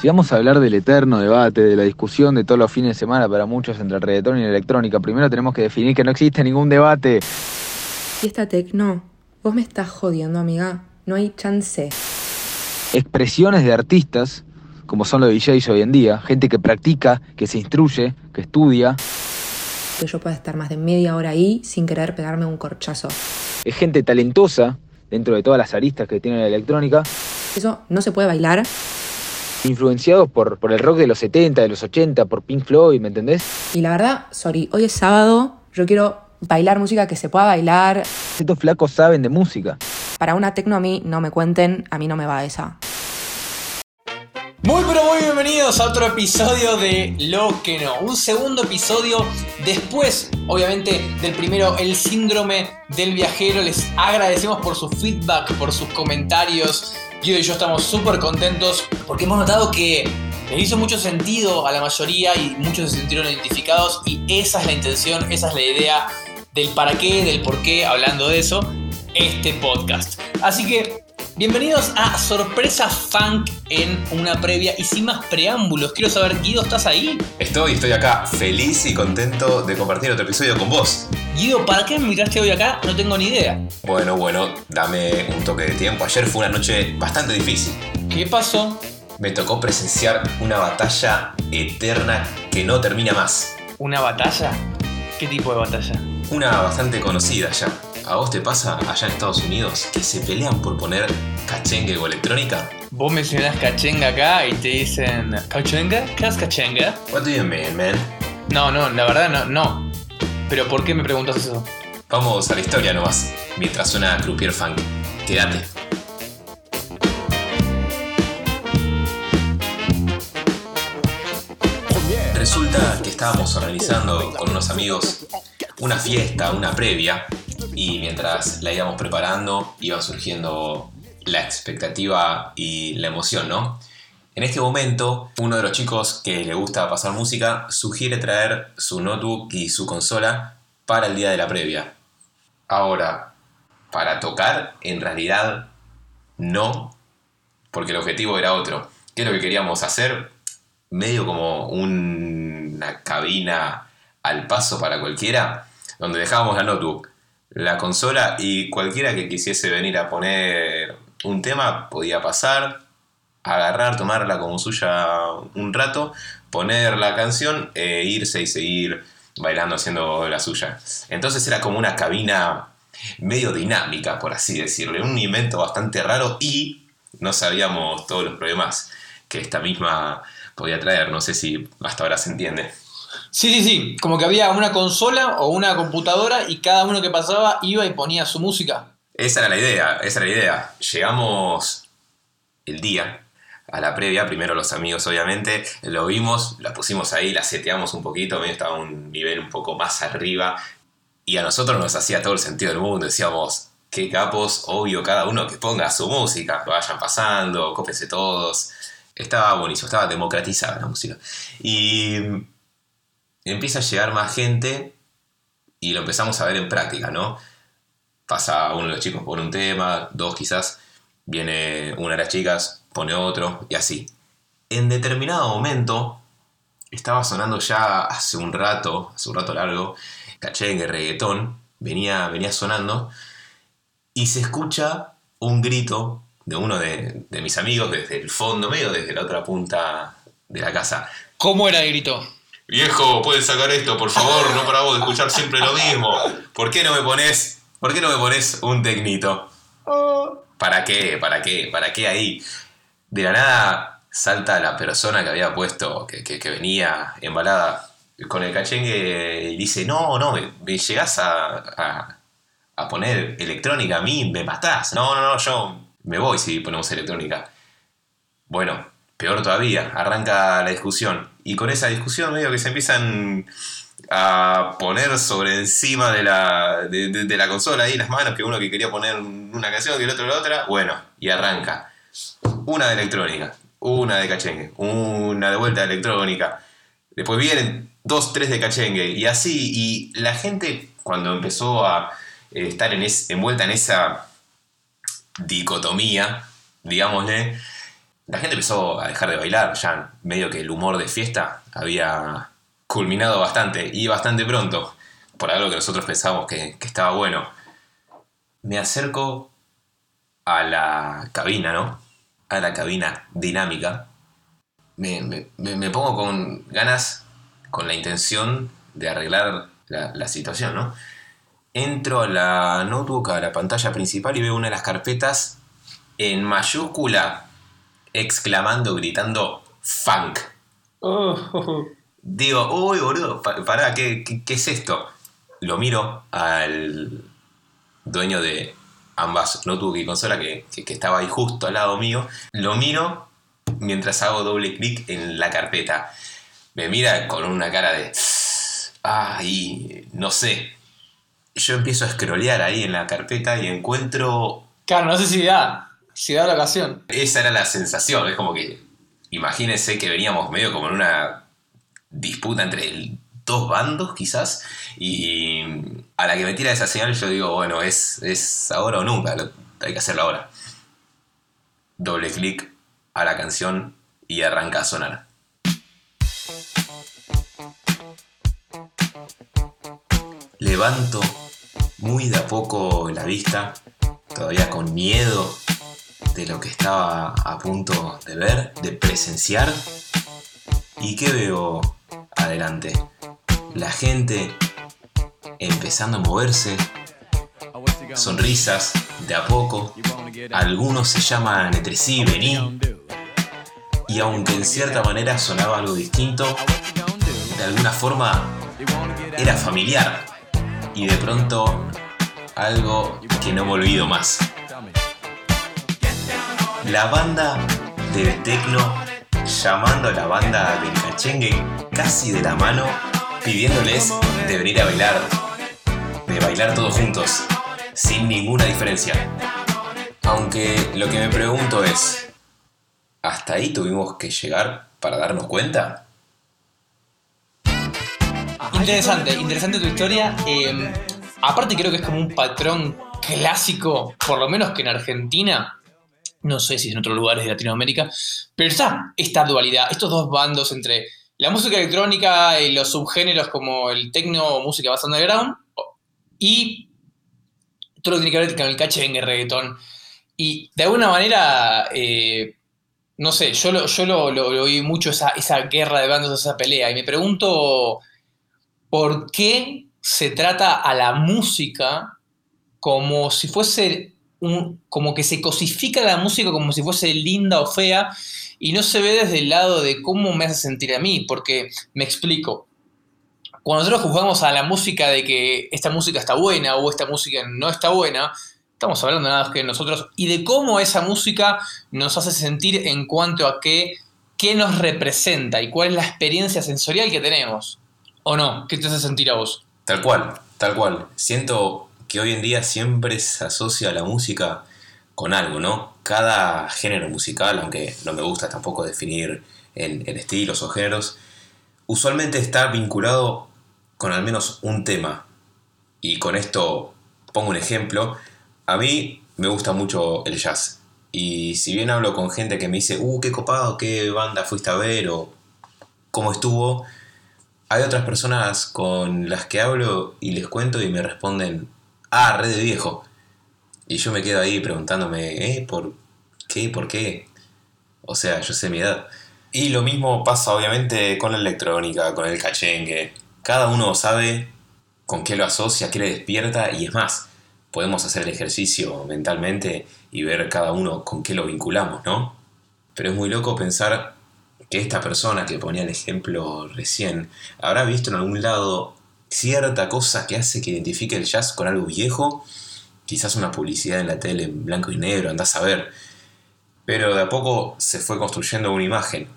Si vamos a hablar del eterno debate, de la discusión de todos los fines de semana para muchos entre el reggaetón y la electrónica, primero tenemos que definir que no existe ningún debate. Fiesta tecno, vos me estás jodiendo, amiga. No hay chance. Expresiones de artistas, como son los DJs hoy en día, gente que practica, que se instruye, que estudia. Que yo pueda estar más de media hora ahí sin querer pegarme un corchazo. Es gente talentosa dentro de todas las aristas que tiene la electrónica. Eso no se puede bailar influenciados por, por el rock de los 70, de los 80, por Pink Floyd, ¿me entendés? Y la verdad, sorry, hoy es sábado, yo quiero bailar música que se pueda bailar. Estos flacos saben de música. Para una tecno a mí no me cuenten, a mí no me va esa. Muy pero muy bienvenidos a otro episodio de Lo que no. Un segundo episodio después, obviamente, del primero, el síndrome del viajero. Les agradecemos por su feedback, por sus comentarios. Guido y yo estamos súper contentos porque hemos notado que les hizo mucho sentido a la mayoría y muchos se sintieron identificados y esa es la intención, esa es la idea del para qué, del por qué, hablando de eso, este podcast. Así que Bienvenidos a Sorpresa Funk en una previa y sin más preámbulos. Quiero saber, Guido, ¿estás ahí? Estoy, estoy acá, feliz y contento de compartir otro episodio con vos. Guido, ¿para qué me invitaste hoy acá? No tengo ni idea. Bueno, bueno, dame un toque de tiempo. Ayer fue una noche bastante difícil. ¿Qué pasó? Me tocó presenciar una batalla eterna que no termina más. ¿Una batalla? ¿Qué tipo de batalla? Una bastante conocida ya. ¿A vos te pasa allá en Estados Unidos que se pelean por poner cachengue o electrónica? Vos mencionás cachenga acá y te dicen ¿Cachenga? ¿Qué es cachenga? What do you mean, man? No, no, la verdad no, no. Pero ¿por qué me preguntas eso? Vamos a la historia nomás, mientras suena Croupier Funk. Quédate. Resulta que estábamos organizando con unos amigos una fiesta, una previa, y mientras la íbamos preparando iba surgiendo la expectativa y la emoción, ¿no? En este momento, uno de los chicos que le gusta pasar música sugiere traer su notebook y su consola para el día de la previa. Ahora, para tocar, en realidad no, porque el objetivo era otro. ¿Qué es lo que queríamos hacer? Medio como una cabina al paso para cualquiera, donde dejábamos la notebook la consola y cualquiera que quisiese venir a poner un tema podía pasar, agarrar, tomarla como suya un rato, poner la canción e irse y seguir bailando haciendo la suya. Entonces era como una cabina medio dinámica, por así decirlo, un invento bastante raro y no sabíamos todos los problemas que esta misma podía traer. No sé si hasta ahora se entiende. Sí, sí, sí. Como que había una consola o una computadora y cada uno que pasaba iba y ponía su música. Esa era la idea, esa era la idea. Llegamos el día a la previa, primero los amigos obviamente, lo vimos, la pusimos ahí, la seteamos un poquito, estaba un nivel un poco más arriba y a nosotros nos hacía todo el sentido del mundo, decíamos, qué capos, obvio, cada uno que ponga su música, vayan pasando, cópense todos. Estaba buenísimo, estaba democratizada la música. Y empieza a llegar más gente y lo empezamos a ver en práctica, ¿no? Pasa uno de los chicos pone un tema, dos quizás, viene una de las chicas, pone otro y así. En determinado momento, estaba sonando ya hace un rato, hace un rato largo, cachengue, reggaetón, venía, venía sonando y se escucha un grito de uno de mis amigos desde el fondo, medio desde la otra punta de la casa. ¿Cómo era el grito? Viejo, puedes sacar esto, por favor, no paramos de escuchar siempre lo mismo. ¿Por qué no me pones, por qué no me pones un tecnito? ¿Para qué? ¿Para qué? ¿Para qué ahí? De la nada salta la persona que había puesto, que, venía embalada con el cachengue y dice, no, no, me, llegás a, a, poner electrónica a mí, me matás. No, no, no, yo me voy si ponemos electrónica. Bueno, peor todavía, arranca la discusión. Y con esa discusión medio que se empiezan a poner sobre encima de la, de, la consola ahí las manos, que uno que quería poner una canción, que el otro la otra. Bueno, y arranca. Una de electrónica, una de cachengue, una de vuelta de electrónica. Después vienen dos, tres de cachengue. Y así, y la gente cuando empezó a eh, estar en envuelta en esa dicotomía, digámosle, la gente empezó a dejar de bailar, ya medio que el humor de fiesta había culminado bastante y bastante pronto, por algo que nosotros pensábamos que, estaba bueno. Me acerco a la cabina, ¿no? A la cabina dinámica. Me pongo con ganas, con la intención de arreglar la, la situación, ¿no? Entro a la notebook, a la pantalla principal y veo una de las carpetas en mayúscula, exclamando, gritando, funk. Digo, uy, boludo, pa- pará, ¿qué, qué, qué es esto? Lo miro al dueño de ambas notebook y consola que, que- que estaba ahí justo al lado mío. Lo miro mientras hago doble clic en la carpeta. Me mira con una cara de... Ay, no sé. Yo empiezo a scrollear ahí en la carpeta y encuentro Claro, no sé si da, si da la ocasión. esa era la sensación. Es como que, imagínense que veníamos medio como en una disputa entre dos bandos, quizás. Y a la que me tira esa señal, yo digo, bueno, es, es ahora o nunca. hay que hacerlo ahora. Doble clic a la canción y arranca a sonar. Levanto muy de a poco la vista, todavía con miedo de lo que estaba a punto de ver, de presenciar. ¿Y qué veo adelante? La gente empezando a moverse, sonrisas de a poco, algunos se llaman entre sí, vení, y aunque en cierta manera sonaba algo distinto, de alguna forma era familiar, y de pronto algo que no me olvido más. La banda del tecno llamando a la banda del cachengue casi de la mano, pidiéndoles de venir a bailar, de bailar todos juntos, sin ninguna diferencia. Aunque lo que me pregunto es, ¿hasta ahí tuvimos que llegar para darnos cuenta? Interesante, interesante tu historia. Eh, aparte creo que es como un patrón clásico, por lo menos que en Argentina, no sé si en otros lugares de Latinoamérica, pero está esta dualidad, estos dos bandos entre la música electrónica y los subgéneros como el techno o música más underground y todo lo que tiene que ver con el cachengue, el reggaetón. Y de alguna manera, eh, no sé, yo lo, yo lo, lo- mucho esa, esa guerra de bandos, esa pelea, y me pregunto por qué se trata a la música como si fuese como que se cosifica la música como si fuese linda o fea y no se ve desde el lado de cómo me hace sentir a mí, porque me explico. Cuando nosotros juzgamos a la música de que esta música está buena o esta música no está buena, estamos hablando nada más que de nosotros y de cómo esa música nos hace sentir en cuanto a qué, qué nos representa y cuál es la experiencia sensorial que tenemos. ¿O no? ¿Qué te hace sentir a vos? Tal cual, tal cual. Siento que hoy en día siempre se asocia la música con algo, ¿no? Cada género musical, aunque no me gusta tampoco definir en, en estilos o géneros, usualmente está vinculado con al menos un tema. Y con esto pongo un ejemplo. A mí me gusta mucho el jazz. Y si bien hablo con gente que me dice, uh, qué copado, qué banda fuiste a ver o cómo estuvo, hay otras personas con las que hablo y les cuento y me responden, ah, re de viejo. Y yo me quedo ahí preguntándome, ¿eh? ¿Por qué? ¿Por qué? O sea, yo sé mi edad. Y lo mismo pasa obviamente con la electrónica, con el cachengue. Cada uno sabe con qué lo asocia, qué le despierta y es más, podemos hacer el ejercicio mentalmente y ver cada uno con qué lo vinculamos, ¿no? Pero es muy loco pensar que esta persona que ponía el ejemplo recién habrá visto en algún lado cierta cosa que hace que identifique el jazz con algo viejo, quizás una publicidad en la tele en blanco y negro, andás a ver. Pero de a poco se fue construyendo una imagen.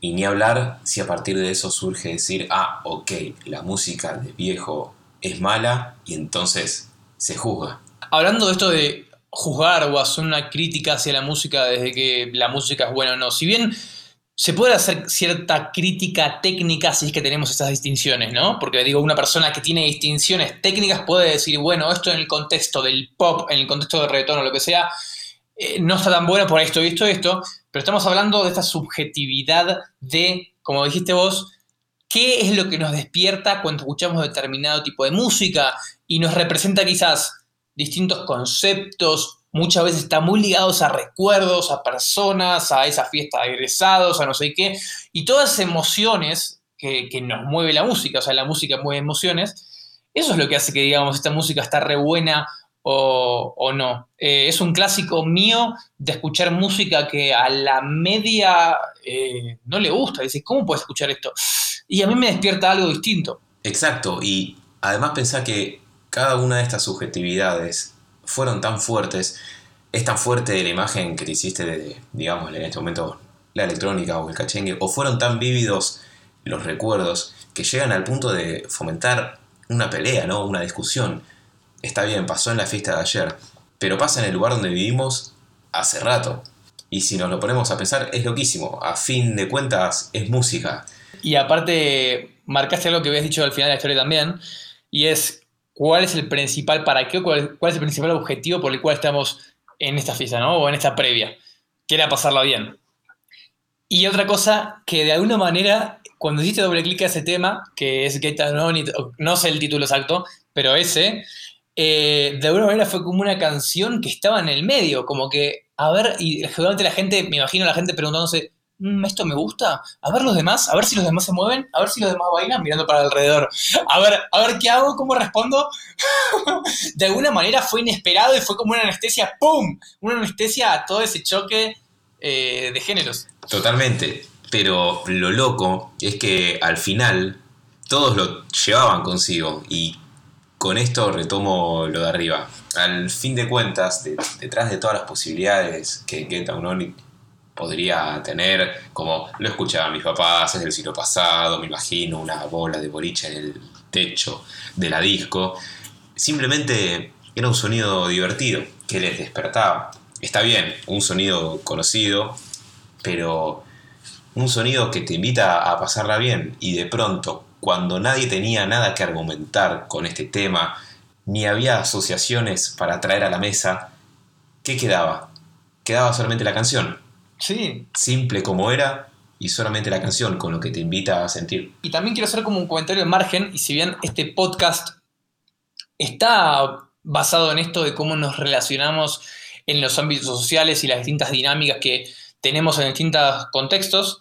Y ni hablar si a partir de eso surge decir, ah, ok, la música de viejo es mala y entonces se juzga. Hablando de esto de juzgar o hacer una crítica hacia la música desde que la música es buena o no, si bien se puede hacer cierta crítica técnica si es que tenemos esas distinciones, ¿no? Porque digo, una persona que tiene distinciones técnicas puede decir, bueno, esto en el contexto del pop, en el contexto del reggaetón o lo que sea, eh, no está tan bueno por esto y esto esto, pero estamos hablando de esta subjetividad de, como dijiste vos, qué es lo que nos despierta cuando escuchamos determinado tipo de música y nos representa quizás distintos conceptos, muchas veces están muy ligados a recuerdos, a personas, a esa fiesta de egresados, a no sé qué, y todas esas emociones que, nos mueve la música, o sea, la música mueve emociones, eso es lo que hace que digamos, esta música está re buena o, no. Eh, es un clásico mío de escuchar música que a la media eh, no le gusta, dice, ¿cómo puedes escuchar esto? Y a mí me despierta algo distinto. Exacto, y además pensar que cada una de estas subjetividades fueron tan fuertes, es tan fuerte la imagen que te hiciste de, digamos, en este momento la electrónica o el cachengue, o fueron tan vívidos los recuerdos que llegan al punto de fomentar una pelea, ¿no? Una discusión. Está bien, pasó en la fiesta de ayer, pero pasa en el lugar donde vivimos hace rato. Y si nos lo ponemos a pensar, es loquísimo. A fin de cuentas, es música. Y aparte, marcaste algo que habías dicho al final de la historia también, y es cuál es el principal para qué, cuál, cuál es el principal objetivo por el cual estamos en esta fiesta, ¿no? O en esta previa, que era pasarla bien. Y otra cosa que de alguna manera, cuando hiciste doble clic a ese tema, que es Get On It, no sé el título exacto, pero ese, eh, de alguna manera fue como una canción que estaba en el medio, como que, a ver, y generalmente la gente, me imagino la gente preguntándose, Mm, esto me gusta, a ver los demás, a ver si los demás se mueven, a ver si los demás bailan mirando para alrededor, a ver, a ver qué hago, cómo respondo. de alguna manera fue inesperado y fue como una anestesia, ¡pum! Una anestesia a todo ese choque eh, de géneros. Totalmente, pero lo loco es que al final todos lo llevaban consigo y con esto retomo lo de arriba. Al fin de cuentas, detrás de todas las posibilidades que Get Down podría tener, como lo escuchaban mis papás, es del siglo pasado, me imagino una bola de boliche en el techo de la disco. Simplemente era un sonido divertido que les despertaba. Está bien, un sonido conocido, pero un sonido que te invita a pasarla bien y de pronto, cuando nadie tenía nada que argumentar con este tema, ni había asociaciones para traer a la mesa, ¿qué quedaba? Quedaba solamente la canción. Sí. Simple como era y solamente la canción con lo que te invita a sentir. Y también quiero hacer como un comentario de margen, y si bien este podcast está basado en esto de cómo nos relacionamos en los ámbitos sociales y las distintas dinámicas que tenemos en distintos contextos,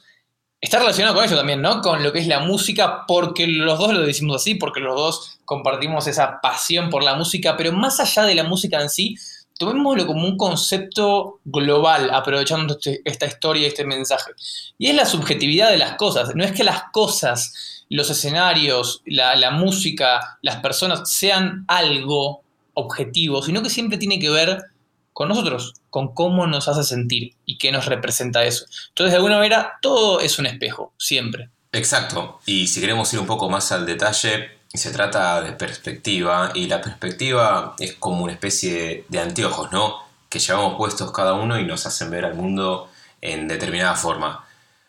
está relacionado con eso también, ¿no? Con lo que es la música, porque los dos lo decimos así, porque los dos compartimos esa pasión por la música, pero más allá de la música en sí, tomémoslo como un concepto global, aprovechando este, esta historia y este mensaje. Y es la subjetividad de las cosas. No es que las cosas, los escenarios, la, música, las personas sean algo objetivo, sino que siempre tiene que ver con nosotros, con cómo nos hace sentir y qué nos representa eso. Entonces, de alguna manera, todo es un espejo, siempre. Exacto. Y si queremos ir un poco más al detalle, se trata de perspectiva y la perspectiva es como una especie de anteojos, ¿no? Que llevamos puestos cada uno y nos hacen ver al mundo en determinada forma.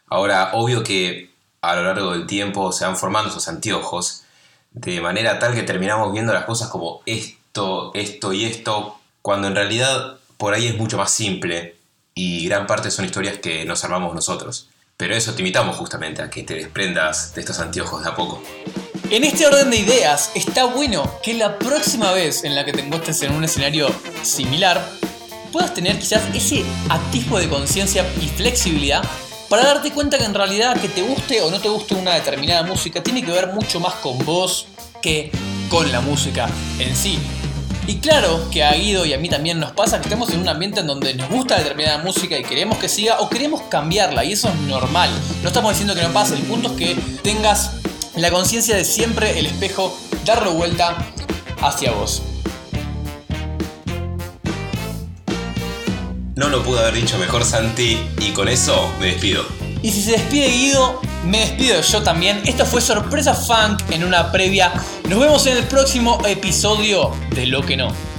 Ahora, obvio que a lo largo del tiempo se van formando esos anteojos de manera tal que terminamos viendo las cosas como esto, esto y esto, cuando en realidad por ahí es mucho más simple y gran parte son historias que nos armamos nosotros. Pero eso te invitamos justamente a que te desprendas de estos anteojos de a poco. En este orden de ideas, está bueno que la próxima vez en la que te encuentres en un escenario similar, puedas tener quizás ese atisbo de conciencia y flexibilidad para darte cuenta que en realidad que te guste o no te guste una determinada música tiene que ver mucho más con vos que con la música en sí. Y claro que a Guido y a mí también nos pasa que estamos en un ambiente en donde nos gusta determinada música y queremos que siga o queremos cambiarla y eso es normal. No estamos diciendo que no pase, el punto es que tengas la conciencia de siempre el espejo darlo vuelta hacia vos. No lo pude haber dicho mejor Santi y con eso me despido. Y si se despide Guido, me despido yo también. Esto fue Sorpresa Funk en una previa. Nos vemos en el próximo episodio de Lo que no.